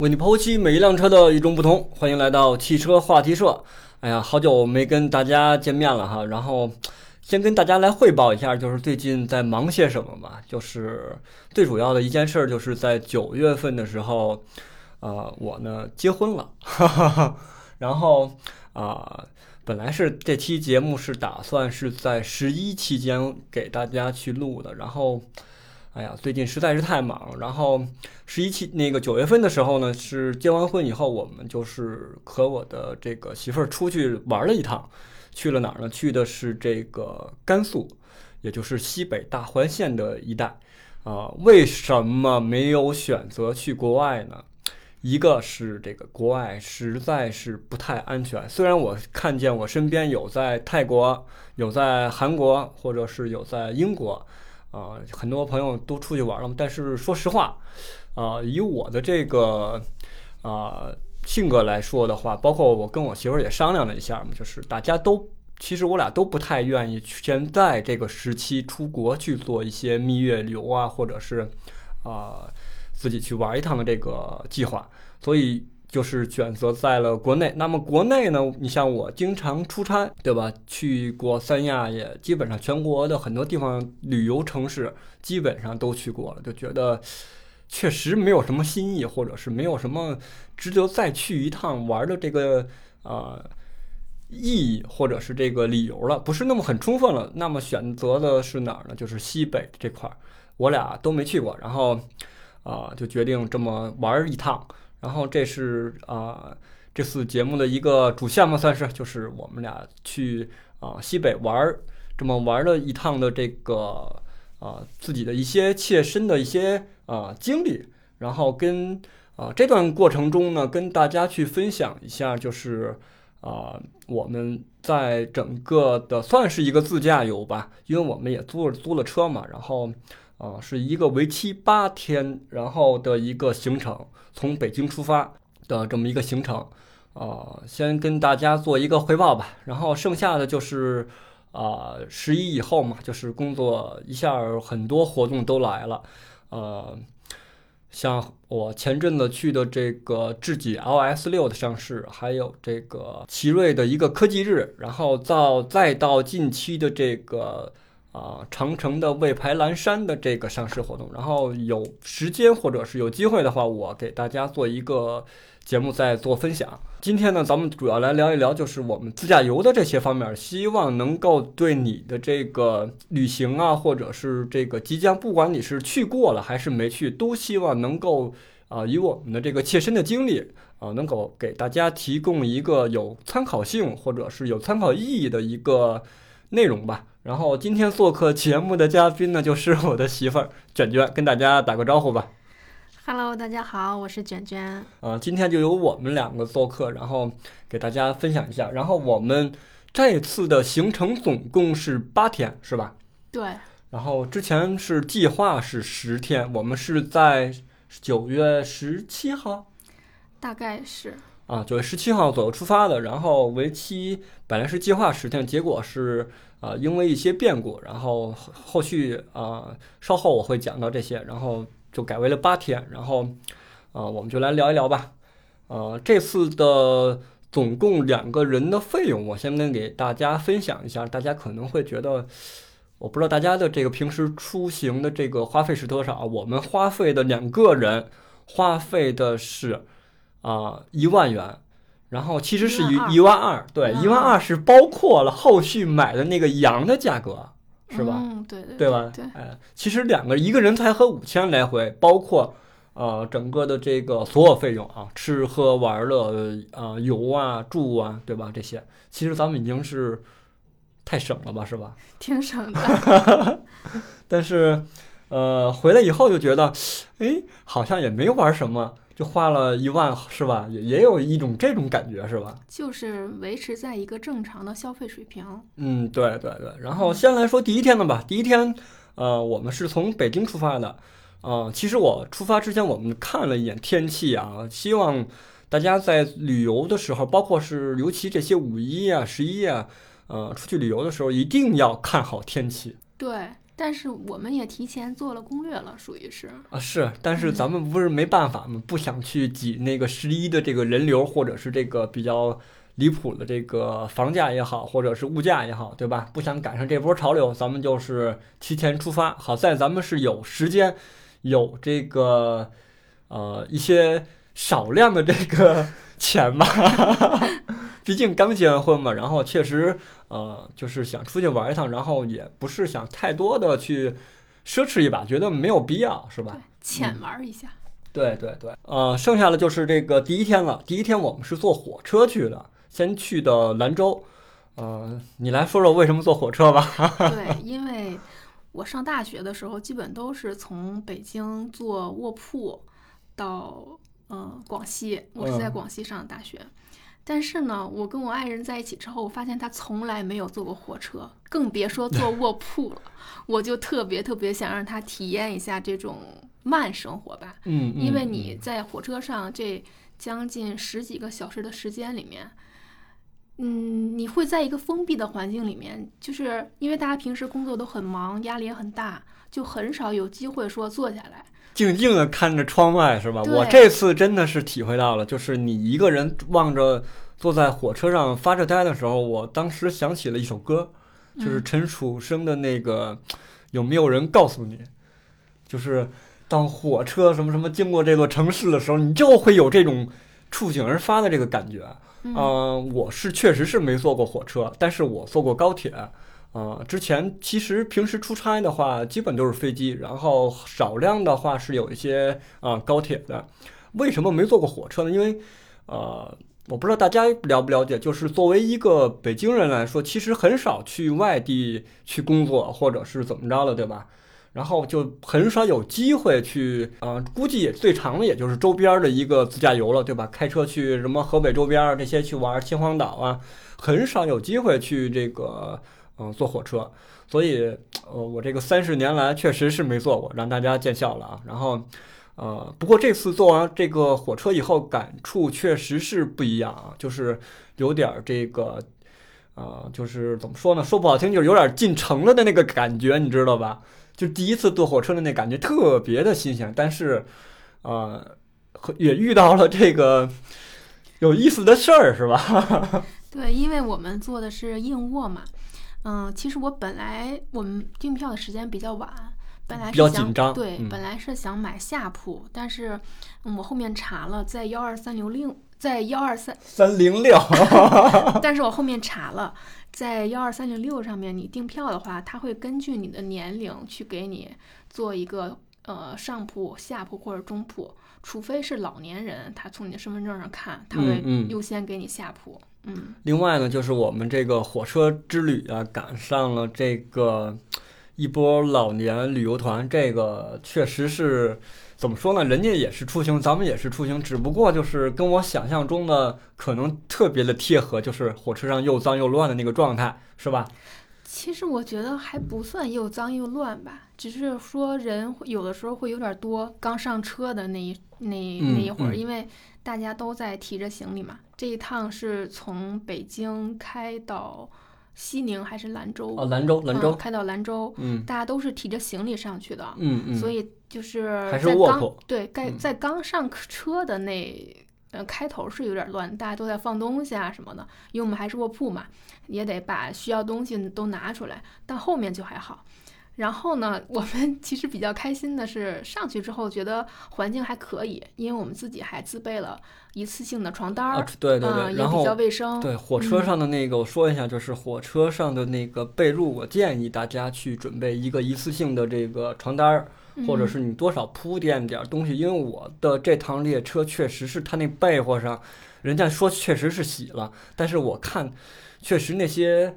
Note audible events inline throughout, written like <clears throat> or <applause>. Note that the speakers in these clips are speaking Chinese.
为你剖析每一辆车的与众不同。欢迎来到汽车话题社。哎呀，好久没跟大家见面了哈。然后先跟大家来汇报一下，就是最近在忙些什么吧。就是最主要的一件事，就是在九月份的时候，呃，我呢结婚了。<laughs> 然后啊，本来是这期节目是打算是在十一期间给大家去录的，然后。哎呀，最近实在是太忙。然后十一期那个九月份的时候呢，是结完婚以后，我们就是和我的这个媳妇儿出去玩了一趟。去了哪儿呢？去的是这个甘肃，也就是西北大环线的一带。啊，为什么没有选择去国外呢？一个是这个国外实在是不太安全。虽然我看见我身边有在泰国、有在韩国，或者是有在英国。啊，很多朋友都出去玩了，但是说实话，啊，以我的这个啊性格来说的话，包括我跟我媳妇儿也商量了一下嘛，就是大家都其实我俩都不太愿意现在这个时期出国去做一些蜜月游啊，或者是啊自己去玩一趟的这个计划，所以。就是选择在了国内，那么国内呢？你像我经常出差，对吧？去过三亚，也基本上全国的很多地方旅游城市基本上都去过了，就觉得确实没有什么新意，或者是没有什么值得再去一趟玩的这个啊意义，或者是这个理由了，不是那么很充分了。那么选择的是哪儿呢？就是西北这块儿，我俩都没去过，然后啊就决定这么玩一趟。然后这是啊，这次节目的一个主线嘛，算是就是我们俩去啊西北玩儿，这么玩儿了一趟的这个啊自己的一些切身的一些啊经历，然后跟啊这段过程中呢，跟大家去分享一下，就是啊我们在整个的算是一个自驾游吧，因为我们也租了租了车嘛，然后啊是一个为期八天然后的一个行程。从北京出发的这么一个行程，啊，先跟大家做一个汇报吧。然后剩下的就是，啊，十一以后嘛，就是工作一下很多活动都来了，呃，像我前阵子去的这个智己 LS 六的上市，还有这个奇瑞的一个科技日，然后到再到近期的这个。啊，长城的魏牌蓝山的这个上市活动，然后有时间或者是有机会的话，我给大家做一个节目再做分享。今天呢，咱们主要来聊一聊，就是我们自驾游的这些方面，希望能够对你的这个旅行啊，或者是这个即将，不管你是去过了还是没去，都希望能够啊，以我们的这个切身的经历啊，能够给大家提供一个有参考性或者是有参考意义的一个内容吧。然后今天做客节目的嘉宾呢，就是我的媳妇儿卷卷，跟大家打个招呼吧。Hello，大家好，我是卷卷。啊，今天就由我们两个做客，然后给大家分享一下。然后我们这次的行程总共是八天，是吧？对。然后之前是计划是十天，我们是在九月十七号，大概是。啊，九月十七号左右出发的，然后为期本来是计划十天，结果是啊，因为一些变故，然后后续啊，稍后我会讲到这些，然后就改为了八天，然后啊，我们就来聊一聊吧。呃，这次的总共两个人的费用，我先跟给大家分享一下，大家可能会觉得，我不知道大家的这个平时出行的这个花费是多少，我们花费的两个人花费的是。啊，一万元，然后其实是一一万二，对，一万二是包括了后续买的那个羊的价格，是吧？嗯，对对，对吧？对，哎，其实两个一个人才合五千来回，包括呃整个的这个所有费用啊，吃喝玩乐啊，游啊，住啊，对吧？这些其实咱们已经是太省了吧，是吧？<laughs> 挺省的，<laughs> 但是呃回来以后就觉得，哎，好像也没玩什么。就花了一万是吧？也也有一种这种感觉是吧？就是维持在一个正常的消费水平。嗯，对对对。然后先来说第一天的吧。第一天，呃，我们是从北京出发的。啊，其实我出发之前，我们看了一眼天气啊，希望大家在旅游的时候，包括是尤其这些五一啊、十一啊，呃，出去旅游的时候，一定要看好天气。对。但是我们也提前做了攻略了，属于是。啊，是，但是咱们不是没办法吗？不想去挤那个十一的这个人流，或者是这个比较离谱的这个房价也好，或者是物价也好，对吧？不想赶上这波潮流，咱们就是提前出发。好在咱们是有时间，有这个呃一些少量的这个钱吧，<laughs> 毕竟刚结完婚嘛，然后确实呃就是想出去玩一趟，然后也不是想太多的去奢侈一把，觉得没有必要，是吧？浅玩一下。对对对，呃，剩下的就是这个第一天了。第一天我们是坐火车去的，先去的兰州。呃，你来说说为什么坐火车吧？<laughs> 对，因为我上大学的时候，基本都是从北京坐卧铺到呃广西，我是在嗯广西上的大学。但是呢，我跟我爱人在一起之后，我发现他从来没有坐过火车，更别说坐 <laughs> 卧铺了。我就特别特别想让他体验一下这种慢生活吧。嗯，嗯因为你在火车上这将近十几个小时的时间里面，嗯，你会在一个封闭的环境里面，就是因为大家平时工作都很忙，压力也很大，就很少有机会说坐下来。静静的看着窗外是吧？我这次真的是体会到了，就是你一个人望着坐在火车上发着呆的时候，我当时想起了一首歌，就是嗯陈楚生的那个有没有人告诉你？就是当火车什么什么经过这座城市的时候，你就会有这种触景而发的这个感觉。嗯嗯、我是确实是没坐过火车，但是我坐过高铁。呃，之前其实平时出差的话，基本都是飞机，然后少量的话是有一些啊、高铁的。为什么没坐过火车呢？因为呃，我不知道大家了不了解，就是作为一个北京人来说，其实很少去外地去工作，或者是怎么着了，对吧？然后就很少有机会去，啊，估计也最长的也就是周边的一个自驾游了，对吧？开车去什么河北周边儿这些去玩儿，秦皇岛啊，很少有机会去这个，嗯、坐火车。所以，呃，我这个三十年来确实是没坐过，让大家见笑了啊。然后，呃，不过这次坐完这个火车以后，感触确实是不一样啊，就是有点儿这个，呃，就是怎么说呢？说不好听，就是有点进城了的那个感觉，你知道吧？就第一次坐火车的那感觉特别的新鲜，但是，呃，也遇到了这个有意思的事儿，是吧？<laughs> 对，因为我们坐的是硬卧嘛，嗯，其实我本来我们订票的时间比较晚，本来比较是想紧张对，嗯本来是想买下铺，但是嗯我后面查了，在幺二三零六，在幺二三，三零六，<laughs> 但是我后面查了，在幺二三零六上面你订票的话，他会根据你的年龄去给你做一个呃上铺、下铺或者中铺，除非是老年人，他从你的身份证上看，他会优先给你下铺。嗯另外呢，就是我们这个火车之旅啊，赶上了这个一波老年旅游团，这个确实是怎么说呢？人家也是出行，咱们也是出行，只不过就是跟我想象中的可能特别的贴合，就是火车上又脏又乱的那个状态，是吧？其实我觉得还不算又脏又乱吧，只是说人会有的时候会有点多。刚上车的那一那嗯那一会儿，嗯因为大家都在提着行李嘛。这一趟是从北京开到西宁还是兰州？哦，兰州，兰州，嗯开到兰州，嗯大家都是提着行李上去的。嗯嗯，所以就是还是在刚卧铺对，该嗯在刚上车的那呃开头是有点乱，大家都在放东西啊什么的，因为我们还是卧铺嘛，也得把需要东西都拿出来，但后面就还好。然后呢，我们其实比较开心的是上去之后觉得环境还可以，因为我们自己还自备了一次性的床单儿，啊，对对对，嗯也比然后较卫生。对，火车嗯上的那个，我说一下，就是火车上的那个被褥，我建议大家去准备一个一次性的这个床单儿，或者嗯是你多少铺垫点儿东西，因为我的这趟列车确实是它那被窝上，人家说确实是洗了，但是我看确实那些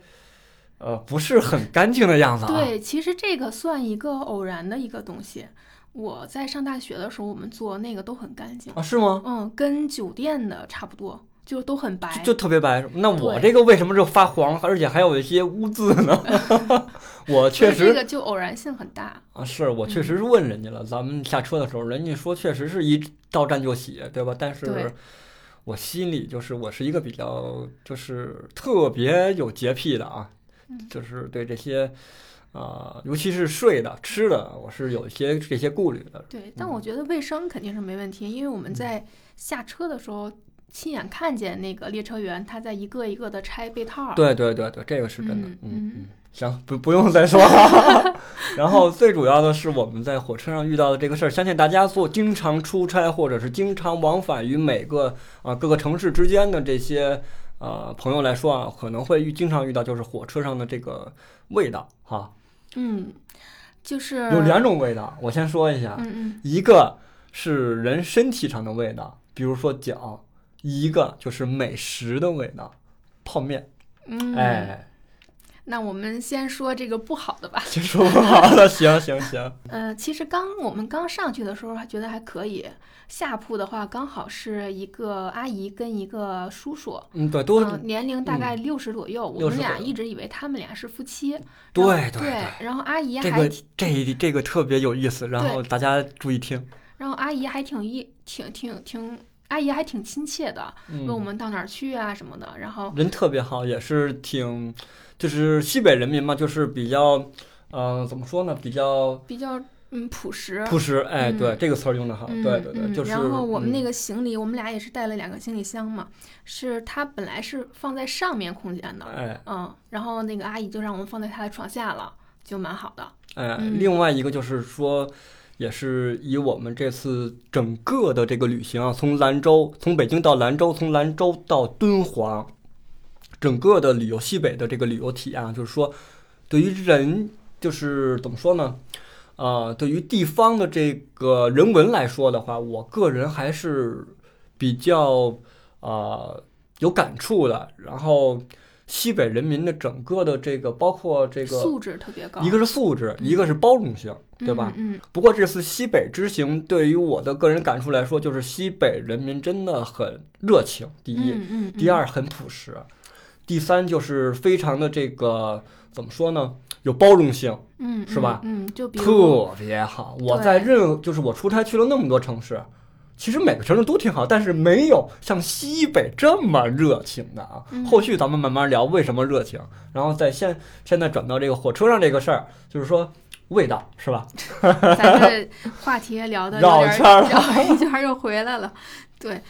呃不是很干净的样子啊。对，其实这个算一个偶然的一个东西。我在上大学的时候，我们做那个都很干净，啊，是吗？嗯，跟酒店的差不多，就都很白。就就特别白。那我这个为什么就发黄，而且还有一些污渍呢？<laughs> 我确实这个就偶然性很大。啊，是我确实是问人家了，咱们下车的时候，人家说确实是一到站就洗，对吧？但是我心里就是我是一个比较就是特别有洁癖的啊，嗯就是对这些啊、尤其是睡的、吃的，我是有一些这些顾虑的。对，但我觉得卫生肯定是没问题，因为我嗯们在下车的时候亲眼看见那个列车员他在一个一个的拆被套。，对对对对，这个是真的。嗯嗯嗯嗯，行，不不用再说了。<laughs> 然后最主要的是我们在火车上遇到的这个事儿，相信大家做经常出差或者是经常往返于每个啊、各个城市之间的这些呃朋友来说啊，可能会遇经常遇到就是火车上的这个味道哈，嗯，就是有两种味道，我先说一下，嗯嗯。一个是人身体上的味道，比如说脚；一个就是美食的味道，泡面。嗯，哎，那我们先说这个不好的吧。<laughs> 先说不好的，行 <laughs> 行行。呃，其实刚我们刚上去的时候还觉得还可以，下铺的话刚好是一个阿姨跟一个叔叔，嗯，对，都嗯、年龄大概六十左右。我们60左右俩一直以为他们俩是夫妻。对对对，然后阿姨这个还，这这个特别有意思，然后大家注意听。然后阿姨还挺一挺挺挺，阿姨还挺亲切的，问我嗯，们到哪儿去啊什么的。然后人特别好，也是挺，就是西北人民嘛，就是比较，呃，怎么说呢，比较比较嗯朴实。朴实。哎，嗯对，这个词儿用的好。嗯对对对，嗯就是。然后我们那个，行李，我们俩也是带了两个行李箱嘛，是它本来是放在上面空间的，哎嗯，然后那个阿姨就让我们放在她的床下了，就蛮好的。哎，嗯另外一个就是说。也是以我们这次整个的这个旅行啊，从兰州，从北京到兰州，从兰州到敦煌，整个的旅游西北的这个旅游体验啊，就是说，对于人，就是怎么说呢？呃，对于地方的这个人文来说的话，我个人还是比较呃有感触的。然后，西北人民的整个的这个，包括这个，素质特别高，一个是素质，一个是包容性，对吧？嗯？嗯，不过这次西北之行，对于我的个人感触来说，就是西北人民真的很热情。第一，第二很朴实，第三就是非常的这个怎么说呢？有包容性，嗯，嗯是吧嗯，就特别好。我在任就是我出差去了那么多城市，其实每个城市都挺好，但是没有像西北这么热情的啊。嗯后续咱们慢慢聊为什么热情，然后再现现在转到这个火车上这个事儿，就是说味道是吧？<laughs> 咱这话题也聊的绕圈儿了绕一圈儿又回来了。对，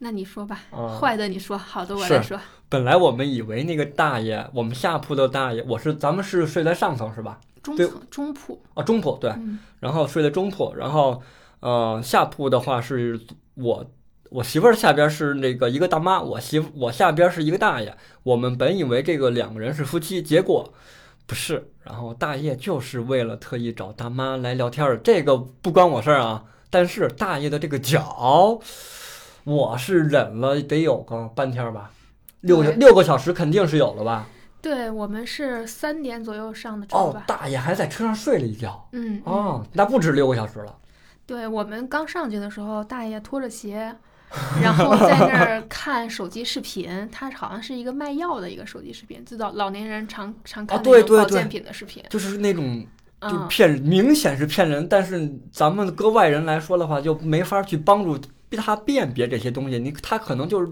那你说吧，啊坏的你说，好的我是来说。本来我们以为那个大爷，我们下铺的大爷，我是咱们是睡在上层是吧？中层中铺，啊，中铺对，嗯然后睡在中铺，然后呃下铺的话是我我媳妇儿下边是那个一个大妈，我媳妇我下边是一个大爷，我们本以为这个两个人是夫妻，结果不是，然后大爷就是为了特意找大妈来聊天儿，这个不关我事儿啊，但是大爷的这个脚，我是忍了得有个半天儿吧。六六个小时肯定是有了吧？对我们是三点左右上的车哦吧，，大爷还在车上睡了一觉。嗯，嗯哦，那不止六个小时了。对我们刚上去的时候，大爷拖着鞋，然后在那儿 <laughs> 看手机视频，他好像是一个卖药的一个手机视频，知道老年人常常看保健品的视频，就是那种就嗯，骗人，明显是骗人。但是咱们搁外人来说的话，就没法去帮助他辨别这些东西。你他可能就是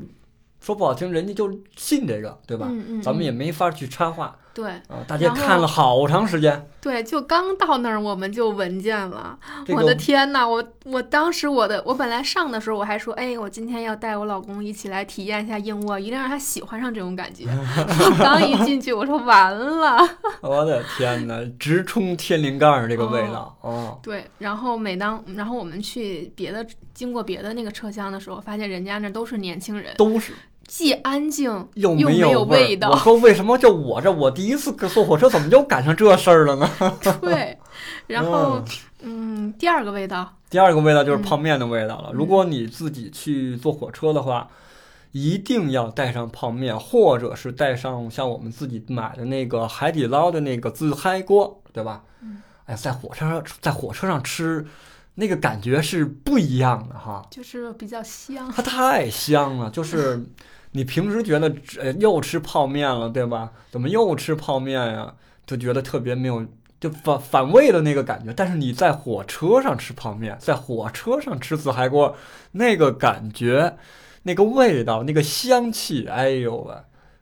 说不好听，人家就信这个，对吧？嗯嗯，咱们也嗯没法去插话对啊。大家看了好长时间，对，就刚到那儿我们就闻见了，这我的天呐，我我当时我的我本来上的时候我还说，哎，我今天要带我老公一起来体验一下硬卧，一定让他喜欢上这种感觉。<laughs> 我刚一进去，我说完了。<laughs> 我的天呐，直冲天灵盖儿这个味道哦。对，然后每当然后我们去别的经过别的那个车厢的时候，发现人家那都是年轻人，都是既安静又又没有有味味道儿我说为什么就我这我第一次坐火车怎么就赶上这事儿了呢？<laughs> 对，然后嗯，第二个味道，第二个味道就是嗯泡面的味道了。如果你自己去坐火车的话，一定要带上泡面，或者是带上像我们自己买的那个海底捞的那个自嗨锅，对吧？嗯哎，在火车上在火车上吃，那个感觉是不一样的哈，就是比较香。它太香了，就是 <laughs> 你平时觉得呃又吃泡面了，对吧？怎么又吃泡面呀？就觉得特别没有。就反反胃的那个感觉，但是你在火车上吃泡面，在火车上吃自嗨锅，那个感觉，那个味道，那个香气，哎呦喂，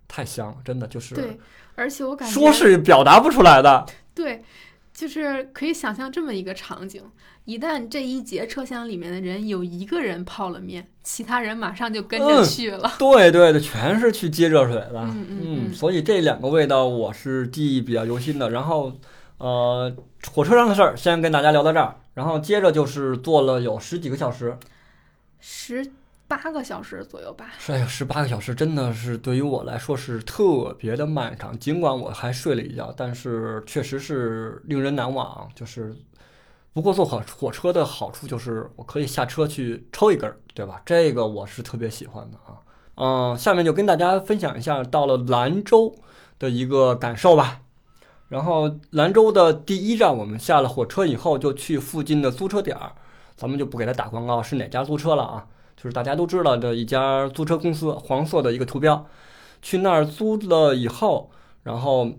太香了，真的就是对，而且我感觉说是表达不出来的。对，就是可以想象这么一个场景：一旦这一节车厢里面的人有一个人泡了面，其他人马上就跟着嗯去了。对对对，全是去接热水的。嗯嗯嗯所以这两个味道我是记忆比较犹新的。然后，呃，火车上的事儿先跟大家聊到这儿，然后接着就是坐了有十几个小时，十八个小时左右吧。是哎呀，十八个小时真的是对于我来说是特别的漫长。尽管我还睡了一觉，但是确实是令人难忘。就是，不过坐火火车的好处就是我可以下车去抽一根儿，对吧？这个我是特别喜欢的啊。嗯，下面就跟大家分享一下到了兰州的一个感受吧。然后兰州的第一站，我们下了火车以后就去附近的租车点儿，咱们就不给他打广告是哪家租车了啊。就是大家都知道的一家租车公司，黄色的一个图标。去那儿租了以后，然后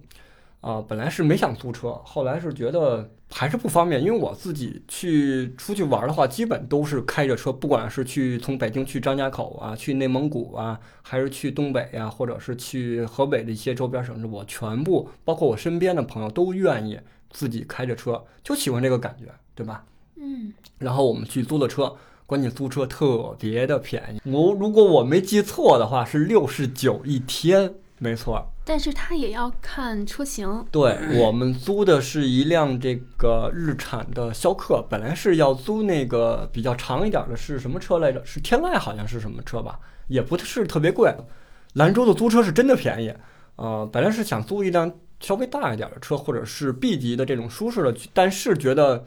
啊、本来是没想租车，后来是觉得还是不方便，因为我自己去出去玩的话，基本都是开着车，不管是去从北京去张家口啊，去内蒙古啊，还是去东北呀、或者是去河北的一些周边省市，我全部包括我身边的朋友都愿意自己开着车，就喜欢这个感觉，对吧？嗯，然后我们去租的车，关键租车特别的便宜，我如果我没记错的话是六十九一天，没错。但是它也要看车型。对我们租的是一辆这个日产的逍客，本来是要租那个比较长一点的，是什么车来着？是天籁，好像是什么车吧？也不是特别贵。兰州的租车是真的便宜，呃，本来是想租一辆稍微大一点的车，或者是 B 级的这种舒适的，但是觉得，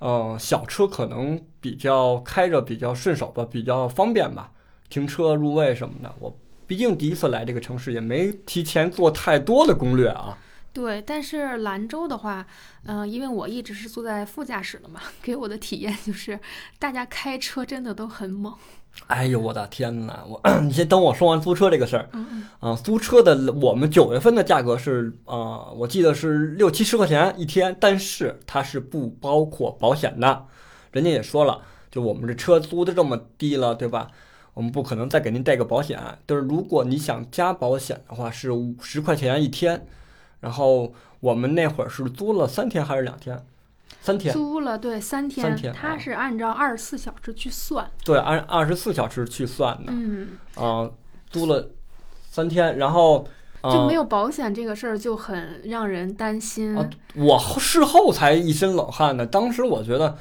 呃，小车可能比较开着比较顺手吧，比较方便吧，停车入位什么的。我毕竟第一次来这个城市，也没提前做太多的攻略啊。对，但是兰州的话，嗯、因为我一直是坐在副驾驶的嘛，<laughs> 给我的体验就是，大家开车真的都很猛。哎呦我的天哪！我 <clears throat> 你先等我说完租车这个事儿嗯嗯，啊。租车的我们九月份的价格是啊、我记得是六七十块钱一天，但是它是不包括保险的。人家也说了，就我们这车租的这么低了，对吧？我们不可能再给您带个保险。就是如果你想加保险的话，是五十块钱一天。然后我们那会儿是租了三天还是两天？三天。租了对三天，三天啊它是按照二十四小时去算。对，按二十四小时去算的。嗯，啊、租了三天，然后啊、就没有保险这个事儿就很让人担心。啊，我事后才一身冷汗呢。当时我觉得，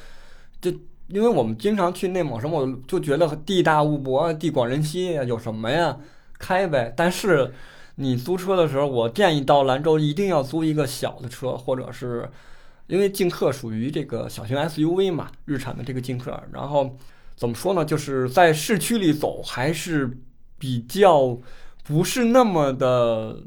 就因为我们经常去内蒙什么，我就觉得地大物博，地广人稀，有什么呀，开呗。但是你租车的时候，我建议到兰州一定要租一个小的车，或者是因为劲客属于这个小型 SUV 嘛，日产的这个劲客。然后怎么说呢，就是在市区里走还是比较不是那么的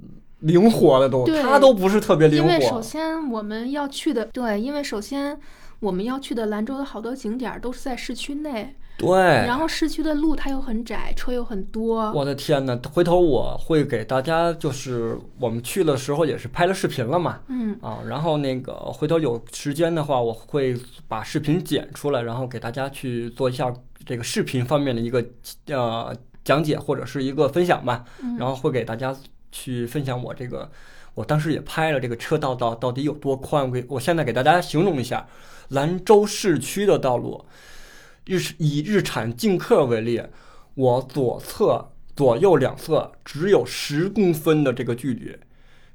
灵活的都，它都不是特别灵活因为首。先我们要去的，对，因为首先我们要去的兰州的好多景点儿都是在市区内，对，然后市区的路它又很窄，车又很多。我的天呐，回头我会给大家，就是我们去的时候也是拍了视频了嘛，嗯，啊，然后那个回头有时间的话，我会把视频剪出来，然后给大家去做一下这个视频方面的一个呃讲解或者是一个分享吧，嗯。然后会给大家去分享我这个，我当时也拍了这个车道到到底有多宽，我我现在给大家形容一下，兰州市区的道路，日以日产劲客为例，我左侧左右两侧只有十公分的这个距离，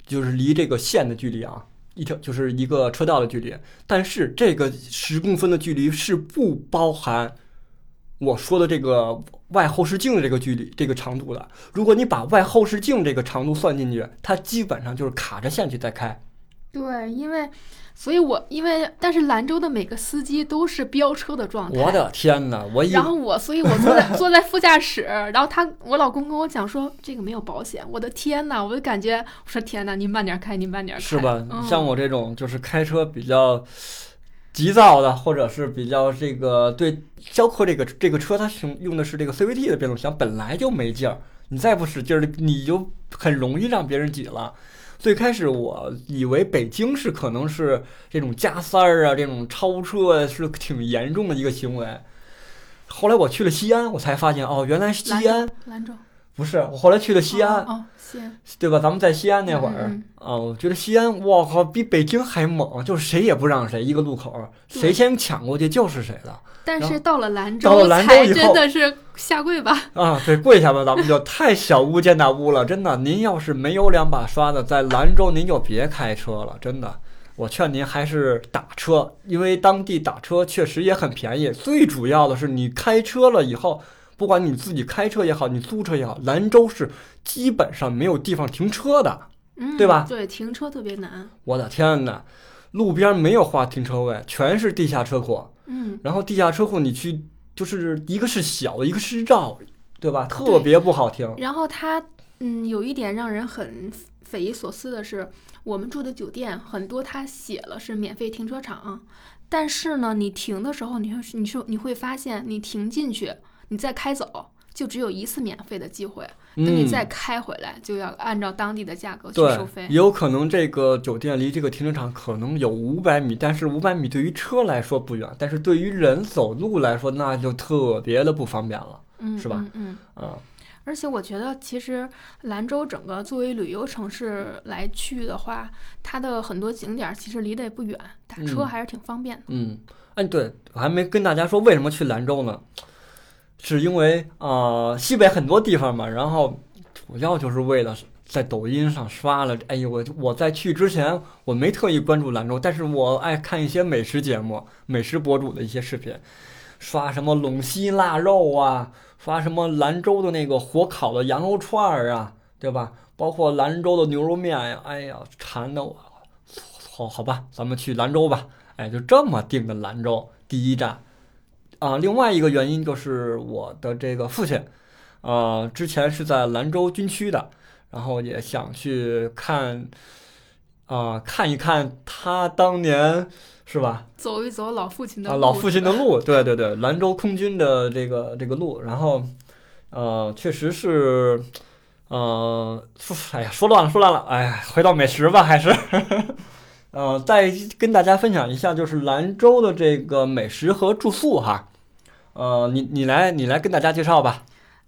就是离这个线的距离啊，一条就是一个车道的距离。但是这个十公分的距离是不包含我说的这个外后视镜的这个距离、这个长度的。如果你把外后视镜这个长度算进去，它基本上就是卡着线去在开。对，因为，所以我因为，但是兰州的每个司机都是飙车的状态。我的天哪！我以然后我，所以我坐在 <laughs> 坐在副驾驶，然后他我老公跟我讲说这个没有保险，我的天呐，我就感觉我说天呐，您慢点开，您慢点开，是吧？嗯、像我这种就是开车比较急躁的，或者是比较这个对逍客这个这个车，它用用的是这个 CVT 的变速箱，本来就没劲儿，你再不使劲儿，你就很容易让别人挤了。最开始我以为北京是可能是这种加塞儿啊，这种超车是挺严重的一个行为。后来我去了西安，我才发现哦，原来是西安兰州，不是，我后来去的西安，哦，哦西安对吧？咱们在西安那会儿，嗯啊，我觉得西安，我靠，比北京还猛，就是谁也不让谁，一个路口，对谁先抢过去就是谁的。但是到了兰州到了州兰州以后真的是下跪吧。啊，对，跪下吧，咱们就太小巫见大巫了，真的。您要是没有两把刷子，在兰州您就别开车了，真的。我劝您还是打车，因为当地打车确实也很便宜。最主要的是，你开车了以后，不管你自己开车也好，你租车也好，兰州是基本上没有地方停车的。嗯，对吧对，停车特别难。我的天呐，路边没有划停车位，全是地下车库。嗯，然后地下车库你去，就是一个是小，一个是绕，对吧？特别不好停。然后它，嗯，有一点让人很匪夷所思的是，我们住的酒店很多，它写了是免费停车场，但是呢，你停的时候，你会你是你会发现，你停进去，你再开走，就只有一次免费的机会。等你嗯，再开回来，就要按照当地的价格去收费，。也有可能这个酒店离这个停车场可能有五百米，但是五百米对于车来说不远，但是对于人走路来说，那就特别的不方便了嗯，是吧嗯嗯。啊。而且我觉得，其实兰州整个作为旅游城市来去的话，它的很多景点儿其实离得也不远，打车嗯还是挺方便的。嗯，哎，对，我还没跟大家说为什么去兰州呢？是因为呃西北很多地方嘛，然后主要就是为了在抖音上刷了。哎呦，我我在去之前我没特意关注兰州，但是我爱看一些美食节目、美食博主的一些视频，刷什么陇西腊肉啊，刷什么兰州的那个火烤的羊肉串儿啊，对吧？包括兰州的牛肉面呀，哎呀，馋的我，好好吧，咱们去兰州吧。哎，就这么定的兰州第一站。啊，另外一个原因就是我的这个父亲，呃，之前是在兰州军区的，然后也想去看，啊、看一看他当年是吧？走一走老父亲的啊，老父亲的路，对对对，兰州空军的这个这个路，然后，呃，确实是，呃，说哎呀，说乱了，说乱了，哎呀，回到美食吧，还是，呃，再跟大家分享一下，就是兰州的这个美食和住宿哈，呃，你你来你来跟大家介绍吧，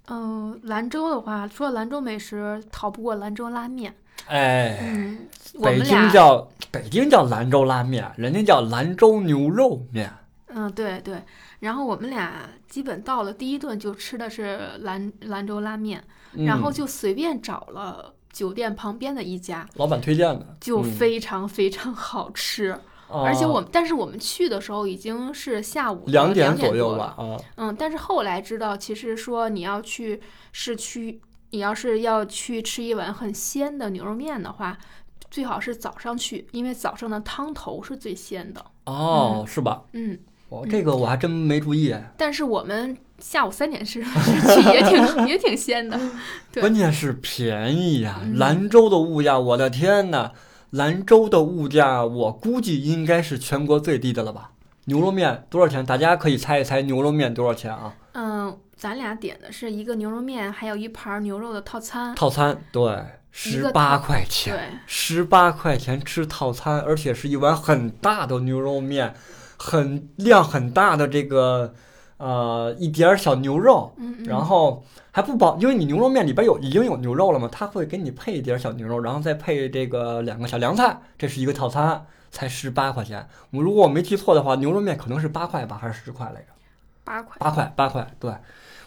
嗯、兰州的话，除了兰州美食，逃不过兰州拉面。哎，嗯，我北京叫北京叫兰州拉面，人家叫兰州牛肉面，嗯，对对。然后我们俩基本到了第一顿就吃的是兰兰州拉面，然后嗯就随便找了酒店旁边的一家，老板推荐的，就嗯非常非常好吃。而且哦我们，但是我们去的时候已经是下午两点左右了。啊。嗯，但是后来知道，其实说你要去市区，你要是要去吃一碗很鲜的牛肉面的话，最好是早上去，因为早上的汤头是最鲜的。哦，是吧？嗯，我这个我还真没注意。但是我们下午三点是 <laughs> 是去，也挺 <laughs> 也挺鲜的。对关键是便宜呀、嗯兰州的物价，我的天呐，兰州的物价我估计应该是全国最低的了吧？牛肉面多少钱？大家可以猜一猜牛肉面多少钱啊？嗯，咱俩点的是一个牛肉面，还有一盘牛肉的套餐。套餐对，一十个八块钱，对，十八块钱吃套餐，而且是一碗很大的牛肉面，很量很大的这个呃一点儿小牛肉。然后还不包，因为你牛肉面里边有已经有牛肉了嘛，他会给你配一点小牛肉，然后再配这个两个小凉菜，这是一个套餐，才十八块钱。我如果我没记错的话，牛肉面可能是八块吧，还是十块来着？八块。八块，八块。对，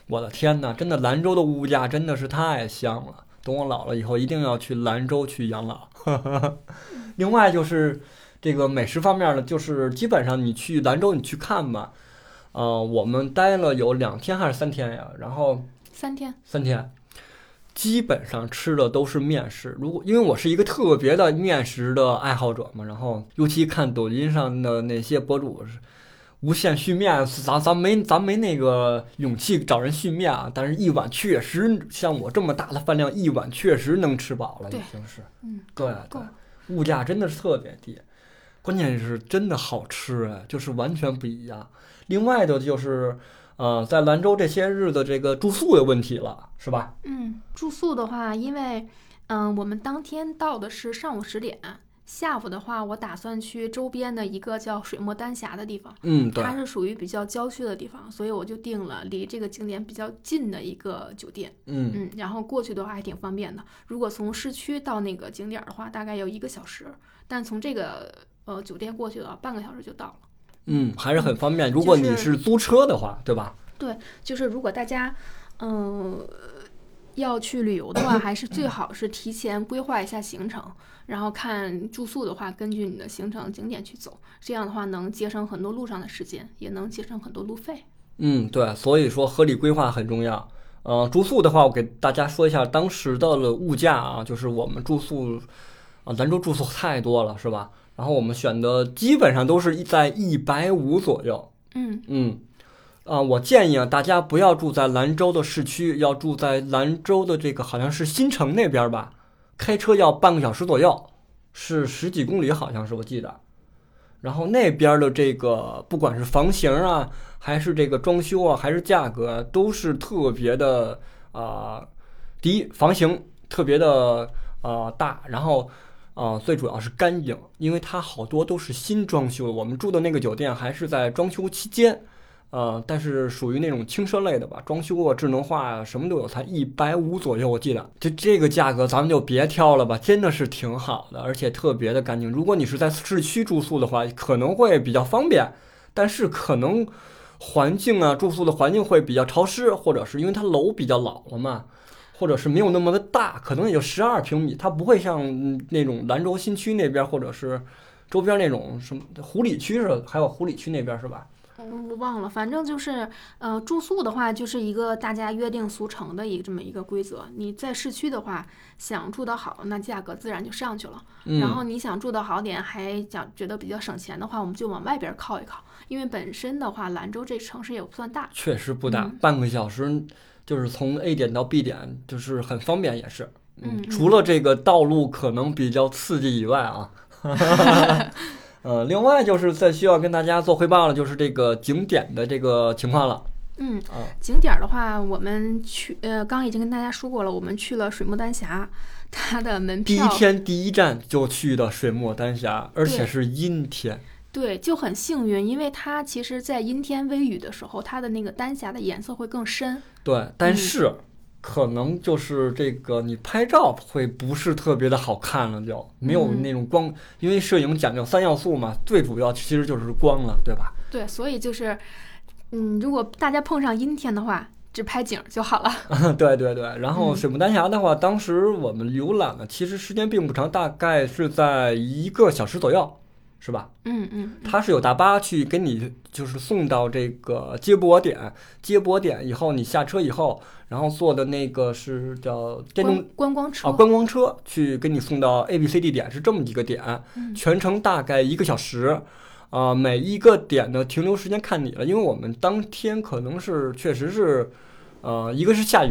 我的天呐，真的兰州的物价真的是太香了。等我老了以后，一定要去兰州去养老。<laughs> 另外就是这个美食方面呢，就是基本上你去兰州你去看吧，呃，我们待了有两天还是三天呀？然后三天。三天，基本上吃的都是面食。如果因为我是一个特别的面食的爱好者嘛，然后尤其看抖音上的那些博主是无限续面，咱咱没咱没那个勇气找人续面啊，但是一碗确实像我这么大的饭量，一碗确实能吃饱了，已经是。嗯，对对，物价真的是特别低，关键是真的好吃哎，就是完全不一样。另外的就是，呃，在兰州这些日子这个住宿的问题了，是吧？嗯，住宿的话，因为嗯，我们当天到的是上午十点，下午的话，我打算去周边的一个叫水墨丹霞的地方，嗯，对，它是属于比较郊区的地方，所以我就订了离这个景点比较近的一个酒店。嗯嗯，然后过去的话还挺方便的。如果从市区到那个景点儿的话，大概有一个小时，但从这个呃酒店过去的话，半个小时就到了。嗯，还是很方便。如果你是是租车的话，对吧？对就是如果大家嗯、要去旅游的话，还是最好是提前规划一下行程，然后看住宿的话，根据你的行程景点去走，这样的话能节省很多路上的时间，也能节省很多路费。嗯，对，所以说合理规划很重要。呃，住宿的话，我给大家说一下当时的物价啊，就是我们住宿啊，兰州住宿太多了，是吧？然后我们选的基本上都是在一百五左右。嗯嗯，啊、我建议啊，大家不要住在兰州的市区，要住在兰州的这个好像是新城那边吧，开车要半个小时左右，是十几公里，好像是我记得。然后那边的这个不管是房型啊，还是这个装修啊，还是价格啊，都是特别的啊、第一房型特别的呃大，然后啊、最主要是干净，因为它好多都是新装修的。我们住的那个酒店还是在装修期间，呃，但是属于那种轻奢类的吧，装修啊、智能化啊，什么都有，才一百五左右，我记得。就这个价格，咱们就别挑了吧，真的是挺好的，而且特别的干净。如果你是在市区住宿的话，可能会比较方便，但是可能环境啊，住宿的环境会比较潮湿，或者是因为它楼比较老了嘛。或者是没有那么的大，可能也就十二平米，它不会像嗯那种兰州新区那边，或者是周边那种什么湖里区是，还有湖里区那边是吧？嗯，我忘了，反正就是，呃，住宿的话就是一个大家约定俗成的一个这么一个规则。你在市区的话，想住得好，那价格自然就上去了。嗯，然后你想住得好点，还想觉得比较省钱的话，我们就往外边靠一靠。因为本身的话，兰州这城市也不算大。确实不大，嗯半个小时就是从 A 点到 B 点，就是很方便，也是。嗯除了这个道路可能比较刺激以外啊，<laughs> 呃，另外就是在需要跟大家做汇报了，就是这个景点的这个情况了嗯，啊。景点儿的话，我们去，呃，刚已经跟大家说过了，我们去了水墨丹霞，它的门票第一天第一站就去的水墨丹霞，而且是阴天。对，就很幸运，因为它其实，在阴天微雨的时候，它的那个丹霞的颜色会更深。对，但嗯是可能就是这个你拍照会不是特别的好看了，就没有嗯那种光，因为摄影讲究三要素嘛，最主要其实就是光了，对吧？对，所以就是，嗯，如果大家碰上阴天的话，只拍景儿就好了。<laughs> 对对对。然后嗯水木丹霞的话，当时我们浏览了，其实时间并不长，大概是在一个小时左右，是吧？嗯嗯，它是有大巴去给你，就是送到这个接驳点，接驳点以后你下车以后，然后坐的那个是叫电动观观光车。啊，观光车去给你送到 A、B、C、D 点是这么几个点，嗯全程大概一个小时。啊、每一个点的停留时间看你了，因为我们当天可能是确实是，呃，一个是下雨，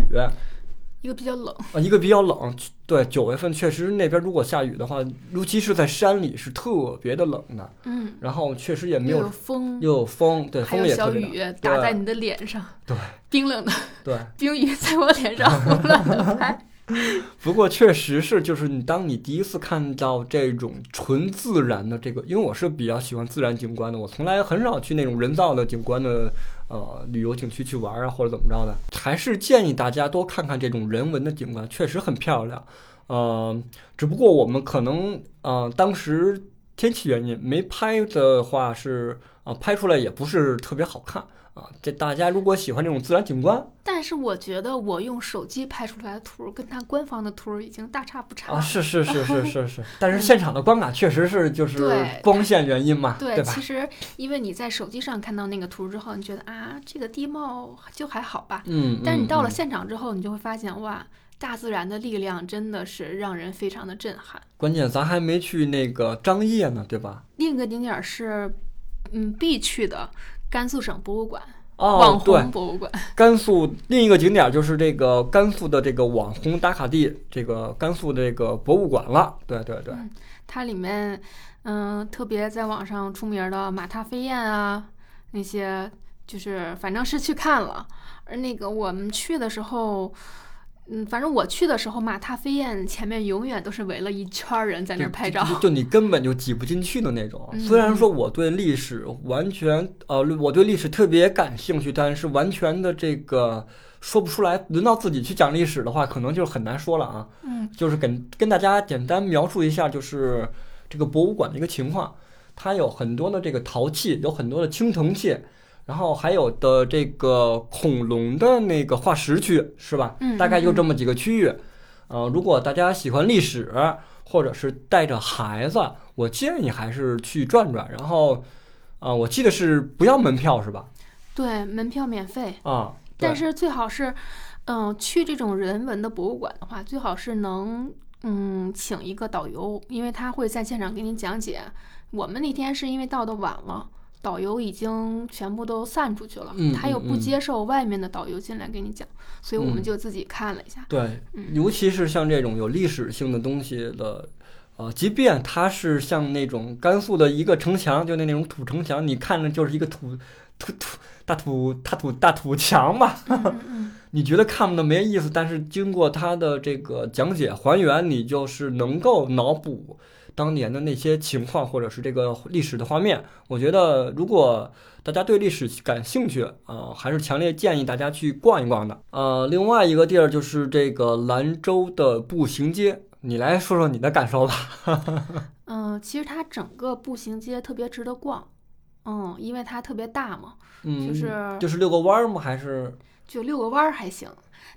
一个比较冷。啊，一个比较冷。对，九月份确实那边如果下雨的话，尤其是在山里是特别的冷的。嗯，然后确实也没又有有风，又有风，对，风还有小也特别打在你的脸上，对，冰冷的对，<laughs> 冰雨在我脸上胡乱的拍。<laughs> 不过确实是，就是你当你第一次看到这种纯自然的这个，因为我是比较喜欢自然景观的，我从来很少去那种人造的景观的呃旅游景区去玩啊，或者怎么着的，还是建议大家多看看这种人文的景观，确实很漂亮。呃，只不过我们可能呃当时天气原因没拍的话是啊、拍出来也不是特别好看啊。这大家如果喜欢这种自然景观，但是我觉得我用手机拍出来的图跟它官方的图已经大差不差啊，了。是是是是是是，<laughs> 但是现场的观感确实是就是对光线原因嘛，对，吧其？实因为你在手机上看到那个图之后，你觉得啊，这个地貌就还好吧。嗯，但是你到了现场之后，你就会发现，哇，大自然的力量真的是让人非常的震撼。关键咱还没去那个张掖呢，对吧？另一个景点儿是，嗯，必去的甘肃省博物馆，哦网，对红，博物馆。甘肃另一个景点就是这个甘肃的这个网红打卡地，这个甘肃的这个博物馆了。对对对，它里面，嗯、特别在网上出名的马踏飞燕啊，那些就是反正是去看了。而那个我们去的时候，嗯，反正我去的时候，嘛踏飞燕前面永远都是围了一圈儿人在那儿拍照。就就你根本就挤不进去的那种。嗯虽然说我对历史完全呃，我对历史特别感兴趣，但是完全的这个说不出来。轮到自己去讲历史的话，可能就很难说了啊。嗯就是跟跟大家简单描述一下，就是这个博物馆的一个情况。它有很多的这个陶器，有很多的青铜器，然后还有的这个恐龙的那个化石区，是吧？嗯大概就这么几个区域。呃，如果大家喜欢历史，或者是带着孩子，我建议还是去转转。然后，啊、我记得是不要门票是吧？对，门票免费，啊，但是最好是，嗯、去这种人文的博物馆的话，最好是能嗯请一个导游，因为他会在现场给你讲解。我们那天是因为到的晚了。导游已经全部都散出去了，嗯他又不接受外面的导游进来给你讲，所以我们嗯。就自己看了一下。对，嗯。尤其是像这种有历史性的东西的，呃，即便它是像那种甘肃的一个城墙，就那那种土城墙，你看着就是一个土土土大土大土大土墙吧，<laughs> 你觉得看的没意思，但是经过他的这个讲解还原，你就是能够脑补当年的那些情况，或者是这个历史的画面。我觉得，如果大家对历史感兴趣啊、呃还是强烈建议大家去逛一逛的。呃，另外一个地儿就是这个兰州的步行街，你来说说你的感受吧。<laughs> 嗯，其实它整个步行街特别值得逛，嗯，因为它特别大嘛，嗯，就是就是遛个弯儿吗？还是就遛个弯儿还行。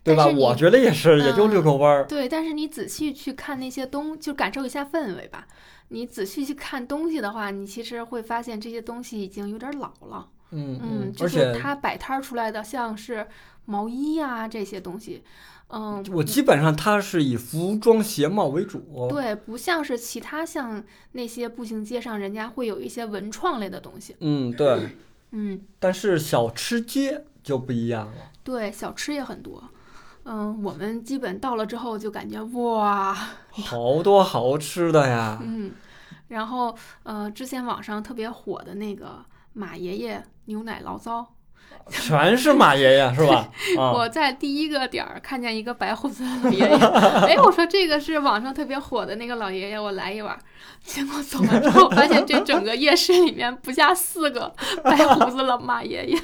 对吧？我觉得也是，也就嗯遛个弯儿。对，但是你仔细去看那些东，就感受一下氛围吧。你仔细去看东西的话，你其实会发现这些东西已经有点老了。嗯嗯，就而且是它摆摊儿出来的，像是毛衣呀、这些东西，嗯，我基本上它是以服装鞋帽为主。对，不像是其他像那些步行街上人家会有一些文创类的东西。嗯，对。嗯，但是小吃街就不一样了。对，小吃也很多。嗯，我们基本到了之后就感觉哇，<laughs> 好多好吃的呀！嗯，然后呃，之前网上特别火的那个马爷爷牛奶醪糟，<laughs> 全是马爷爷是吧？<laughs> 啊，我在第一个点儿看见一个白胡子的老爷爷，哎，我说这个是网上特别火的那个老爷爷，我来一碗儿。结果走完之后，发现这整个夜市里面不下四个白胡子老马爷爷，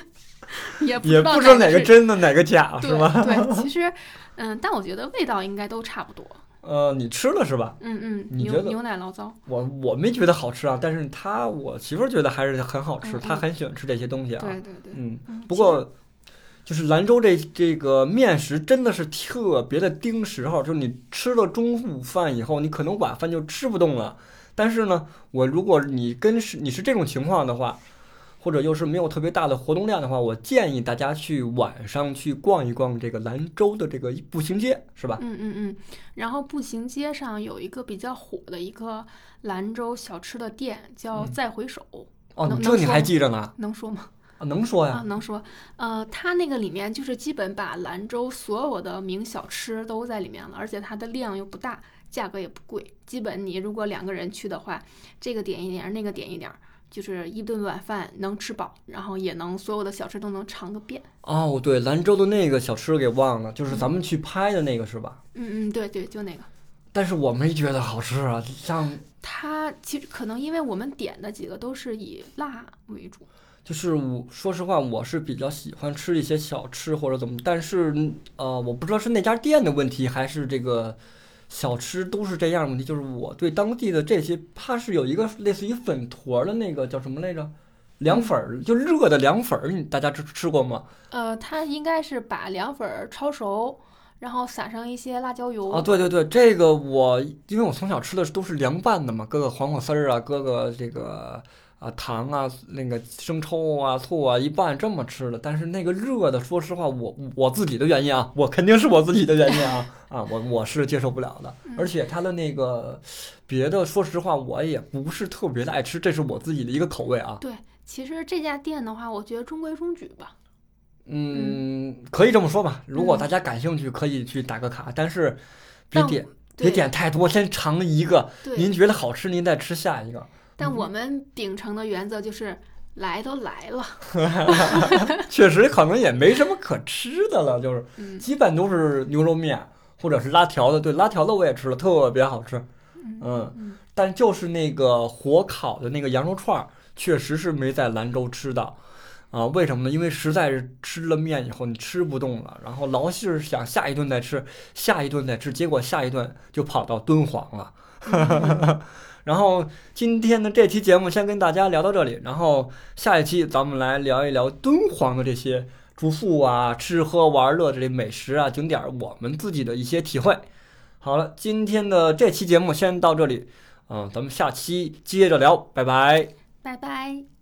<laughs> 也不知道也不知道哪个真的哪个假是吧？对对，<laughs> 其实嗯，但我觉得味道应该都差不多。呃，你吃了是吧？嗯嗯，你觉得牛牛奶醪糟，我我没觉得好吃啊，但是他我媳妇儿觉得还是很好吃，嗯她很喜欢吃这些东西啊。对对对，嗯，嗯不过就是兰州这这个面食真的是特别的盯时候，就是你吃了中午饭以后，你可能晚饭就吃不动了。但是呢，我如果你跟是你是这种情况的话，或者又是没有特别大的活动量的话，我建议大家去晚上去逛一逛这个兰州的这个步行街，是吧？嗯嗯嗯，然后步行街上有一个比较火的一个兰州小吃的店，叫嗯再回首，哦，能这你还记着呢？能说吗？啊，能说呀啊，呀？能说。呃，它那个里面就是基本把兰州所有的名小吃都在里面了，而且它的量又不大，价格也不贵。基本你如果两个人去的话，这个点一点儿，那个点一点儿，就是一顿晚饭能吃饱，然后也能所有的小吃都能尝个遍。哦，对，兰州的那个小吃给忘了，就是咱们去拍的那个是吧？嗯嗯，对对，就那个。但是我没觉得好吃啊，像它其实可能因为我们点的几个都是以辣为主，就是我说实话，我是比较喜欢吃一些小吃或者怎么，但是呃，我不知道是那家店的问题，还是这个小吃都是这样的问题。就是我对当地的这些，它是有一个类似于粉坨儿的那个叫什么来着？凉粉儿，就热的凉粉儿，你大家吃吃过吗？呃，它应该是把凉粉儿焯熟，然后撒上一些辣椒油。啊，对对对，这个我因为我从小吃的都是凉拌的嘛，搁个黄瓜丝儿啊，搁个这个啊糖啊，那个生抽啊、醋啊一拌这么吃的。但是那个热的，说实话，我我自己的原因啊，我肯定是我自己的原因啊啊，我我是接受不了的。而且它的那个别的，说实话，我也不是特别的爱吃，这是我自己的一个口味啊。对，其实这家店的话，我觉得中规中矩吧。嗯，可以这么说吧。如果嗯大家感兴趣，可以去打个卡，但是别但点别点太多，先尝一个。您，觉得好吃，您再吃下一个。但我们秉承的原则就是，来都来了，<laughs> 确实可能也没什么可吃的了，就是嗯基本都是牛肉面或者是拉条子，对，拉条子我也吃了，特别好吃。嗯，嗯但就是那个火烤的那个羊肉串儿，确实是没在兰州吃到。啊，为什么呢？因为实在是吃了面以后你吃不动了，然后老是想下一顿再吃，下一顿再吃，结果下一顿就跑到敦煌了。然后今天的这期节目先跟大家聊到这里，然后下一期咱们来聊一聊敦煌的这些住宿啊、吃喝玩乐这类美食啊、景点儿，我们自己的一些体会。好了，今天的这期节目先到这里，嗯，咱们下期接着聊，拜拜。拜拜。